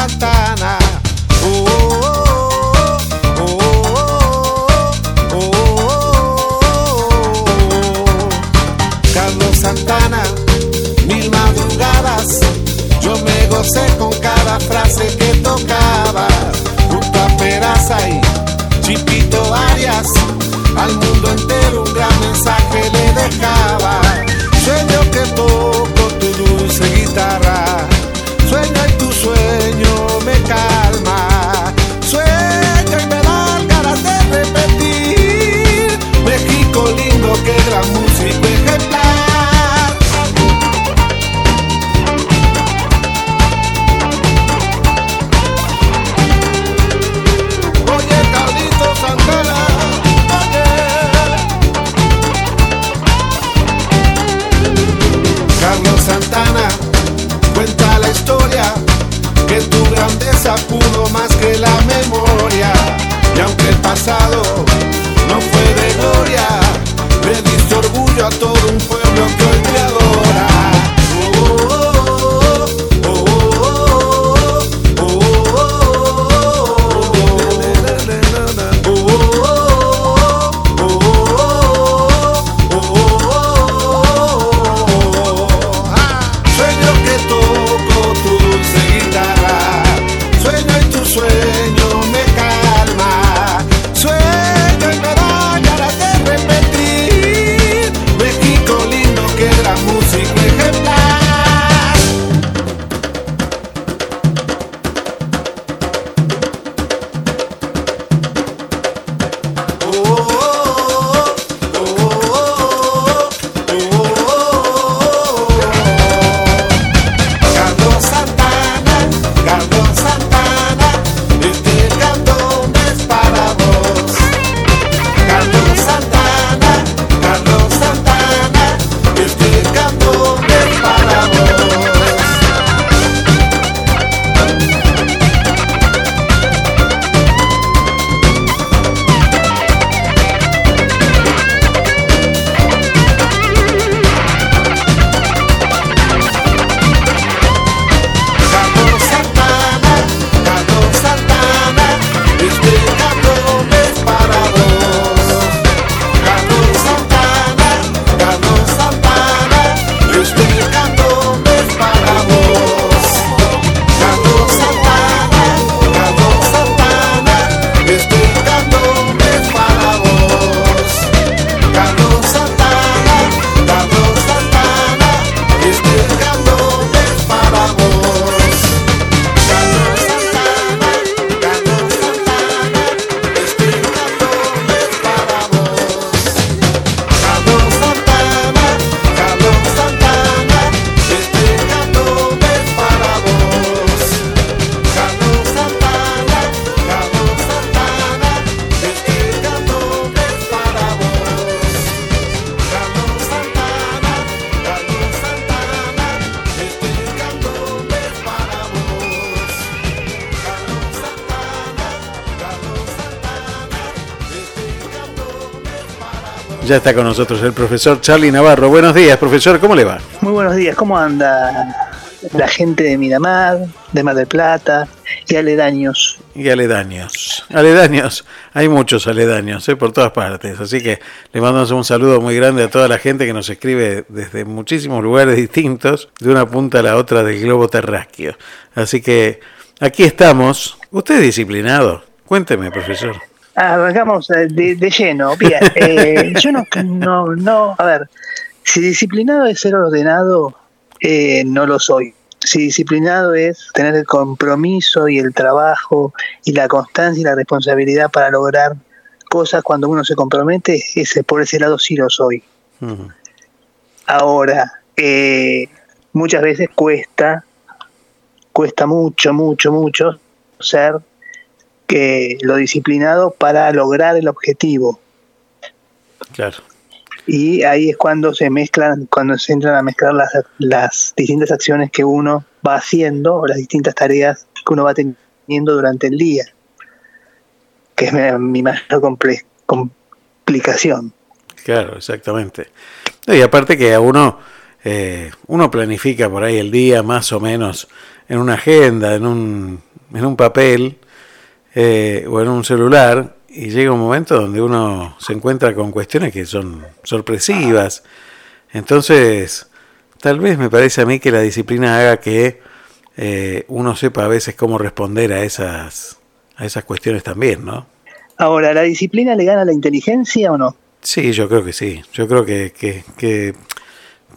Santana. Oh, oh, oh, Carlos Santana, mil madrugadas, yo me gocé con cada frase que tocaba, junto a Peraza y Chipito Arias, al mundo entero un gran mensaje le dejaba. Sueño que toco tu dulce guitarra, sueño Ya está con nosotros el profesor Charlie Navarro. Buenos días, profesor, ¿cómo le va? Muy buenos días, ¿cómo anda la gente de Miramar, de Mar del Plata y aledaños? Y aledaños. Aledaños, hay muchos aledaños ¿eh? por todas partes. Así que le mandamos un saludo muy grande a toda la gente que nos escribe desde muchísimos lugares distintos, de una punta a la otra del globo terráqueo. Así que aquí estamos. ¿Usted es disciplinado? Cuénteme, profesor. Arrancamos eh, de, de lleno. Bien, eh, yo no, no, no, a ver, si disciplinado es ser ordenado, eh, no lo soy. Si disciplinado es tener el compromiso y el trabajo y la constancia y la responsabilidad para lograr cosas cuando uno se compromete, ese, por ese lado sí lo soy. Ahora, eh, muchas veces cuesta, cuesta mucho, mucho, mucho ser que lo disciplinado para lograr el objetivo. Claro. Y ahí es cuando se mezclan, cuando se entran a mezclar las, las distintas acciones que uno va haciendo o las distintas tareas que uno va teniendo durante el día, que es mi, mi mayor comple- complicación. Claro, exactamente. Y aparte que a uno, eh, uno planifica por ahí el día más o menos en una agenda, en un, en un papel eh, o en un celular, y llega un momento donde uno se encuentra con cuestiones que son sorpresivas. Entonces, tal vez me parece a mí que la disciplina haga que eh, uno sepa a veces cómo responder a esas, a esas cuestiones también, ¿no? Ahora, ¿la disciplina le gana la inteligencia o no? Sí, yo creo que sí. Yo creo que, que,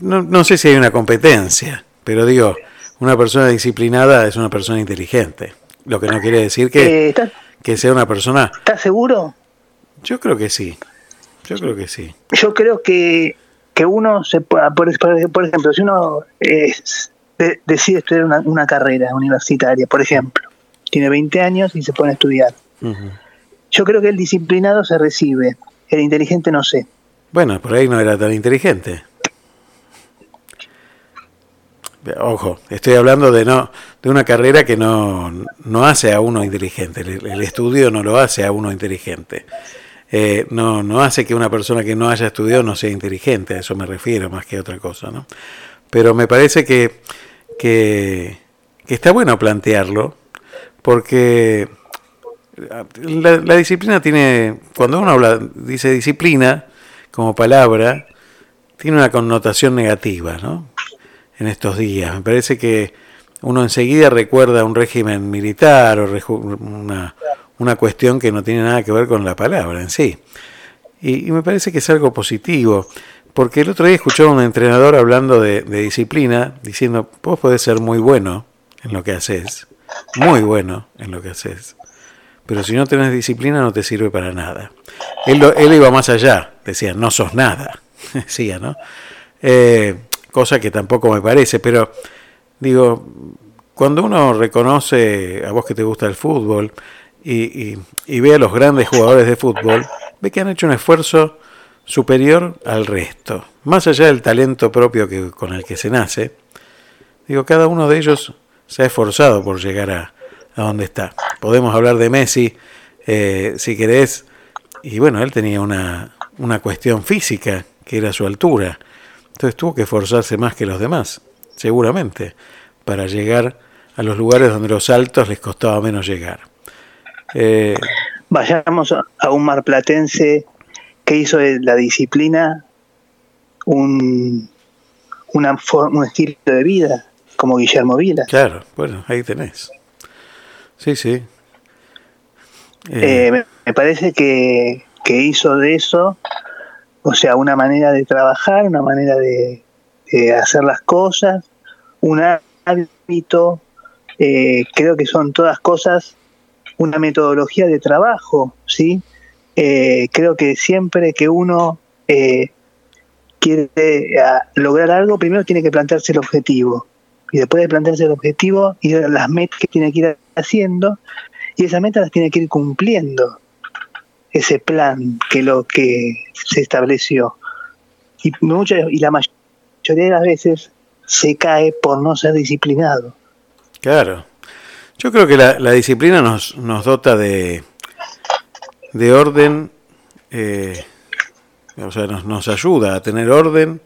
no, no, sé si hay una competencia, pero digo, una persona disciplinada es una persona inteligente. Lo que no quiere decir que, eh, que sea una persona... ¿Estás seguro? Yo creo que sí. Yo creo que sí. Yo creo que, que uno se por, por ejemplo, si uno es, decide estudiar una, carrera universitaria, por ejemplo, tiene 20 años y se pone a estudiar. Yo creo que el disciplinado se recibe, el inteligente no sé. Bueno, por ahí no era tan inteligente. Ojo, estoy hablando de no de una carrera que no, no hace a uno inteligente. El, estudio no lo hace a uno inteligente. Eh, no, no hace que una persona que no haya estudiado no sea inteligente, a eso me refiero más que a otra cosa. ¿no? Pero me parece que, que, está bueno plantearlo, porque la, disciplina tiene, cuando uno habla, dice disciplina como palabra, tiene una connotación negativa, ¿no? En estos días. Me parece que uno enseguida recuerda un régimen militar o una, una cuestión que no tiene nada que ver con la palabra en sí. Y, me parece que es algo positivo, porque el otro día escuché a un entrenador hablando de, de disciplina, diciendo, vos podés ser muy bueno en lo que haces, muy bueno en lo que haces, pero si no tenés disciplina no te sirve para nada. Él, él iba más allá, decía, no sos nada, decía, ¿no? Eh, cosa que tampoco me parece, pero digo, cuando uno reconoce, a vos que te gusta el fútbol, y, y, ve a los grandes jugadores de fútbol, ve que han hecho un esfuerzo superior al resto, más allá del talento propio que, con el que se nace, digo, cada uno de ellos se ha esforzado por llegar a, a dónde está. Podemos hablar de Messi, eh, si querés, y bueno, él tenía una, una cuestión física, que era su altura. Entonces tuvo que esforzarse más que los demás, seguramente, para llegar a los lugares donde los altos les costaba menos llegar. Eh, Vayamos a un marplatense que hizo de la disciplina un, una un estilo de vida, como Guillermo Vila. Claro, bueno, ahí tenés. Sí, sí. Eh, me parece que, hizo de eso, o sea, una manera de trabajar, una manera de, hacer las cosas, un hábito, eh, creo que son todas cosas, una metodología de trabajo, ¿sí? Eh, creo que siempre que uno quiere lograr algo, primero tiene que plantearse el objetivo y después de plantearse el objetivo y las metas que tiene que ir haciendo y esas metas las tiene que ir cumpliendo ese plan que lo que se estableció y muchas y la mayoría de las veces se cae por no ser disciplinado claro yo creo que la, disciplina nos, nos dota de de orden eh, o sea nos, nos ayuda a tener orden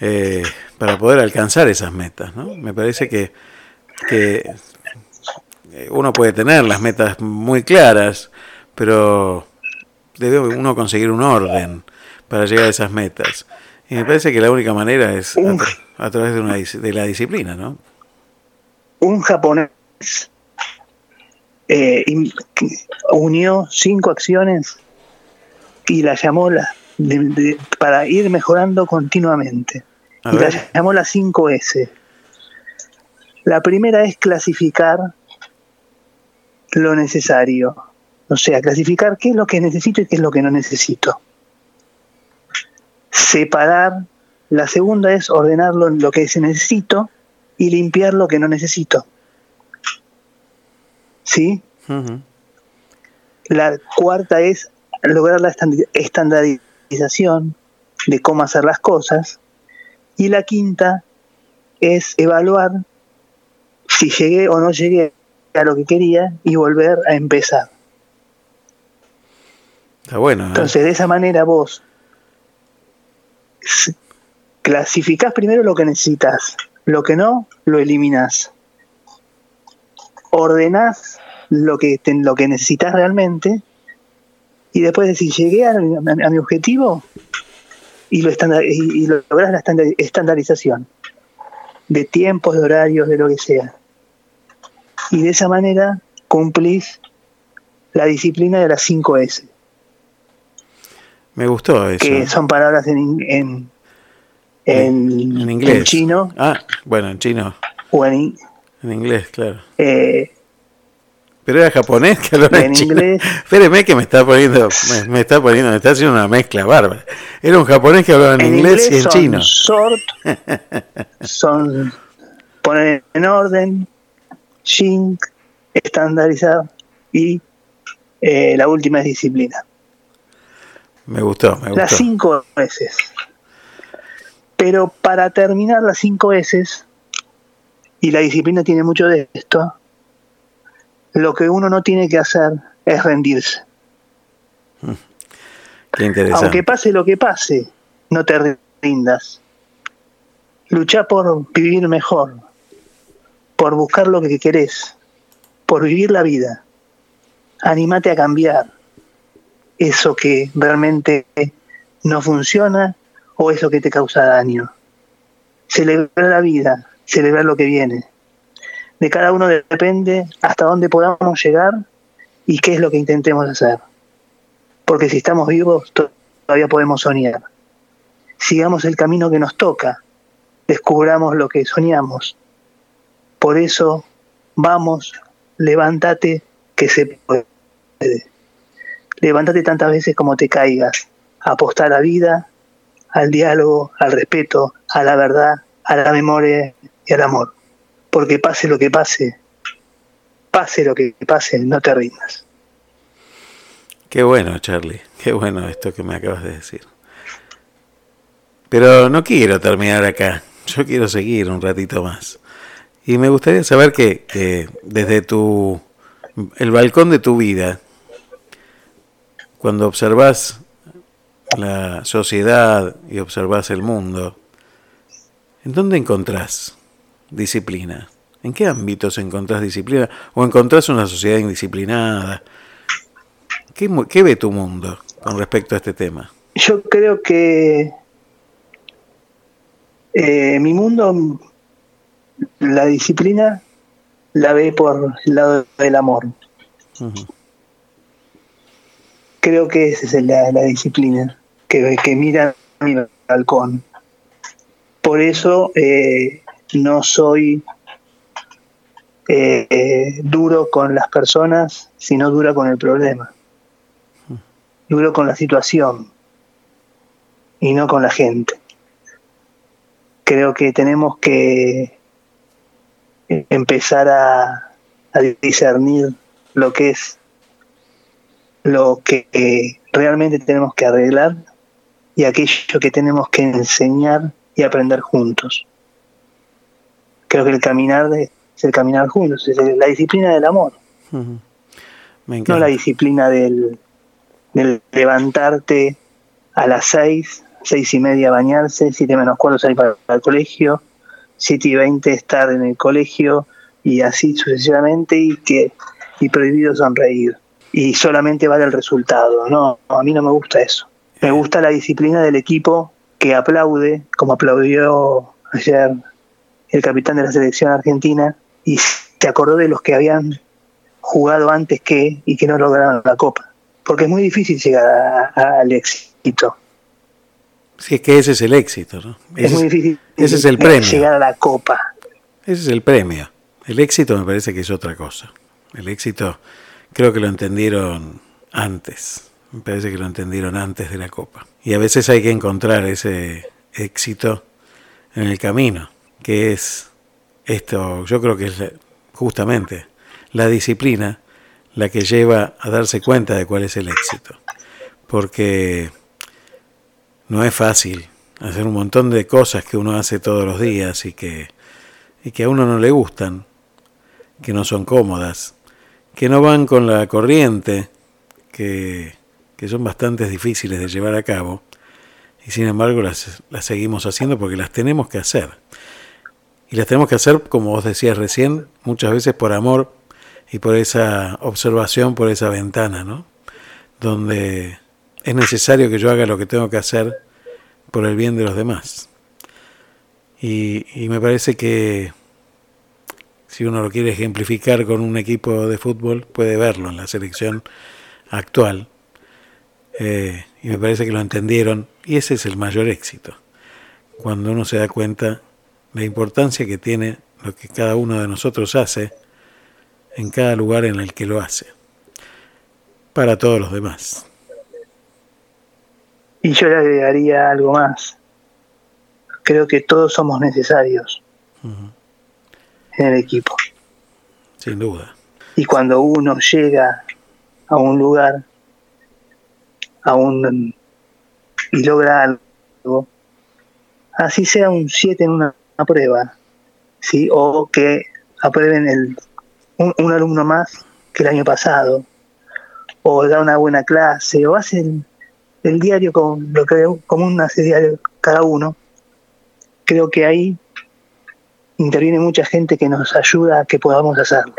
eh, para poder alcanzar esas metas. ¿no? Me parece que, que eh, uno puede tener las metas muy claras, pero debe uno conseguir un orden para llegar a esas metas. Y me parece que la única manera es a, través de, una, de la disciplina, ¿no? Un japonés eh, unió cinco acciones y las llamó la, para ir mejorando continuamente y la llamamos las 5S. La primera es clasificar lo necesario. O sea, clasificar qué es lo que necesito y qué es lo que no necesito. Separar. La segunda es ordenarlo en lo que se necesito y limpiar lo que no necesito. ¿Sí? La cuarta es lograr la estandarización de cómo hacer las cosas. Y la quinta es evaluar si llegué o no llegué a lo que quería y volver a empezar. ¿Eh? Entonces, de esa manera vos clasificás primero lo que necesitas, lo que no, lo eliminas. Ordenás lo que, lo que necesitas realmente y después decir, llegué a, mi objetivo y, lo y, logras la estandarización de tiempos, de horarios, de lo que sea. Y de esa manera cumplís la disciplina de las 5 S. Me gustó eso. Que son palabras en, en, en, inglés. En chino. Ah, bueno, en chino. O en, en inglés, claro. Eh, pero era japonés que hablaba en, inglés. Espéreme que me está poniendo, me, está poniendo, me está haciendo una mezcla bárbara. Era un japonés que hablaba en, inglés, y en chino. Sort, son poner en orden, shin, estandarizado y eh, la última es disciplina. Me gustó, me gustó. Las cinco veces. Pero para terminar las cinco veces, y la disciplina tiene mucho de esto, lo que uno no tiene que hacer es rendirse. Qué interesante. Aunque pase lo que pase, no te rindas. Lucha por vivir mejor, por buscar lo que querés, por vivir la vida. Anímate a cambiar eso que realmente no funciona o eso que te causa daño. Celebrar la vida, celebrar lo que viene. De cada uno depende hasta dónde podamos llegar y qué es lo que intentemos hacer. Porque si estamos vivos, todavía podemos soñar. Sigamos el camino que nos toca, descubramos lo que soñamos. Por eso, vamos, levántate, que se puede. Levántate tantas veces como te caigas. Apostar a la vida, al diálogo, al respeto, a la verdad, a la memoria y al amor porque pase lo que pase, pase lo que pase, no te rindas. Qué bueno, Charlie, qué bueno esto que me acabas de decir. Pero no quiero terminar acá, yo quiero seguir un ratito más. Y me gustaría saber que, desde tu el balcón de tu vida, cuando observas la sociedad y observas el mundo, ¿en dónde encontrás disciplina? ¿En qué ámbitos encontrás disciplina? ¿O encontrás una sociedad indisciplinada? ¿Qué, ve tu mundo con respecto a este tema? Yo creo que eh, mi mundo, la disciplina la ve por el lado del amor. Creo que esa es la, disciplina que, que mira mi balcón. Por eso eh, no soy eh, duro con las personas, sino duro con el problema. Duro con la situación y no con la gente. Creo que tenemos que empezar a, a discernir lo que es lo que realmente tenemos que arreglar y aquello que tenemos que enseñar y aprender juntos. Creo que el caminar es el caminar juntos, es la disciplina del amor. no la disciplina del, levantarte a las seis, seis y media bañarse, siete menos cuatro salir para, el colegio, siete y veinte estar en el colegio y así sucesivamente y que y prohibido sonreír y solamente vale el resultado. No, a mí no me gusta eso. Me gusta la disciplina del equipo que aplaude, como aplaudió ayer el capitán de la selección argentina, y se acordó de los que habían jugado antes que y que no lograron la copa. Porque es muy difícil llegar al éxito. Sí, es que ese es el éxito, ¿no? es muy difícil ese es el premio. llegar a la copa. Ese es el premio. El éxito me parece que es otra cosa. El éxito creo que lo entendieron antes. Me parece que lo entendieron antes de la copa. Y a veces hay que encontrar ese éxito en el camino que es esto, yo creo que es justamente la disciplina la que lleva a darse cuenta de cuál es el éxito. Porque no es fácil hacer un montón de cosas que uno hace todos los días y que, y que a uno no le gustan, que no son cómodas, que no van con la corriente, que, que son bastante difíciles de llevar a cabo, y sin embargo las, las seguimos haciendo porque las tenemos que hacer. Y las tenemos que hacer, como vos decías recién, muchas veces por amor y por esa observación, por esa ventana, ¿no? Donde es necesario que yo haga lo que tengo que hacer por el bien de los demás. Y, y me parece que si uno lo quiere ejemplificar con un equipo de fútbol, puede verlo en la selección actual. Eh, y me parece que lo entendieron y ese es el mayor éxito. Cuando uno se da cuenta la importancia que tiene lo que cada uno de nosotros hace en cada lugar en el que lo hace, para todos los demás. Y yo le agregaría algo más. Creo que todos somos necesarios en el equipo. Sin duda. Y cuando uno llega a un lugar a un, y logra algo, así sea un 7 en una, prueba, ¿sí? o que aprueben el, un, alumno más que el año pasado, o da una buena clase, o hacen el diario con lo que común hace diario cada uno, creo que ahí interviene mucha gente que nos ayuda a que podamos hacerlo.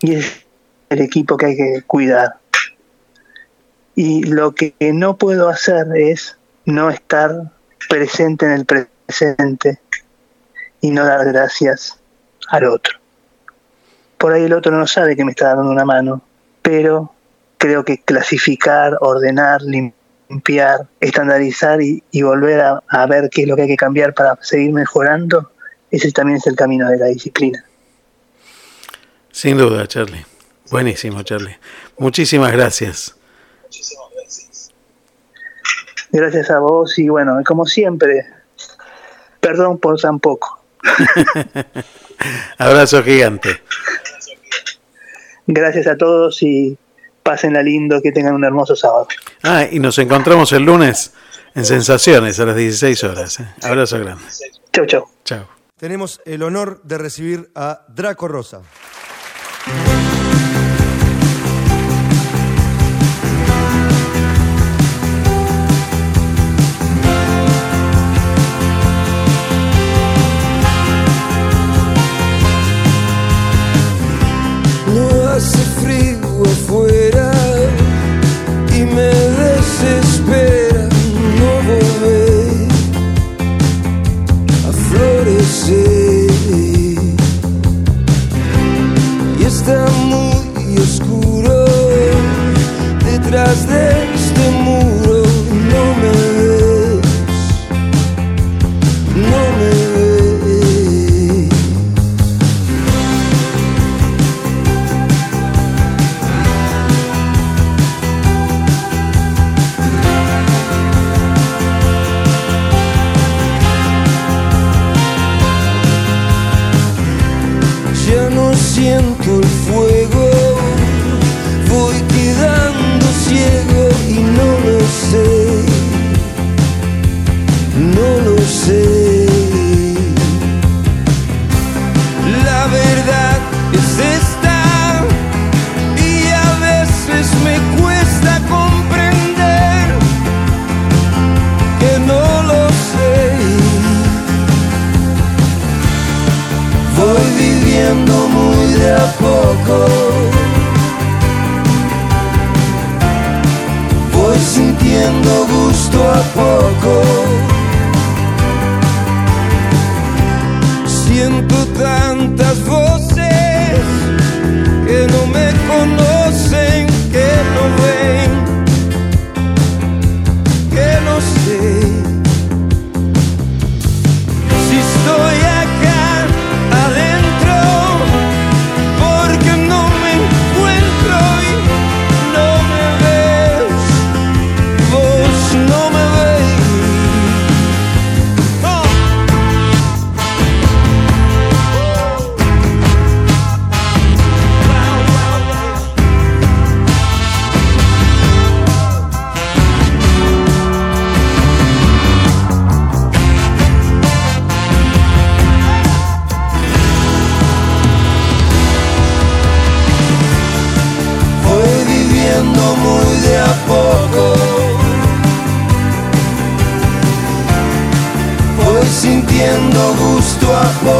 Y es el equipo que hay que cuidar. Y lo que no puedo hacer es no estar presente en el presente y no dar gracias al otro. Por ahí el otro no sabe que me está dando una mano, pero creo que clasificar, ordenar, limpiar, estandarizar y, volver a, ver qué es lo que hay que cambiar para seguir mejorando, ese también es el camino de la disciplina. Sin duda, Charlie. Buenísimo, Charlie. Muchísimas gracias. Muchísimas gracias. Gracias a vos y bueno, como siempre, perdón por tan poco. Abrazo gigante. Gracias a todos y pásenla lindo, que tengan un hermoso sábado. Ah, y nos encontramos el lunes en Sensaciones a las 16 horas. ¿eh? Abrazo grande. Chau, chau. Chau. Tenemos el honor de recibir a Draco Rosa. what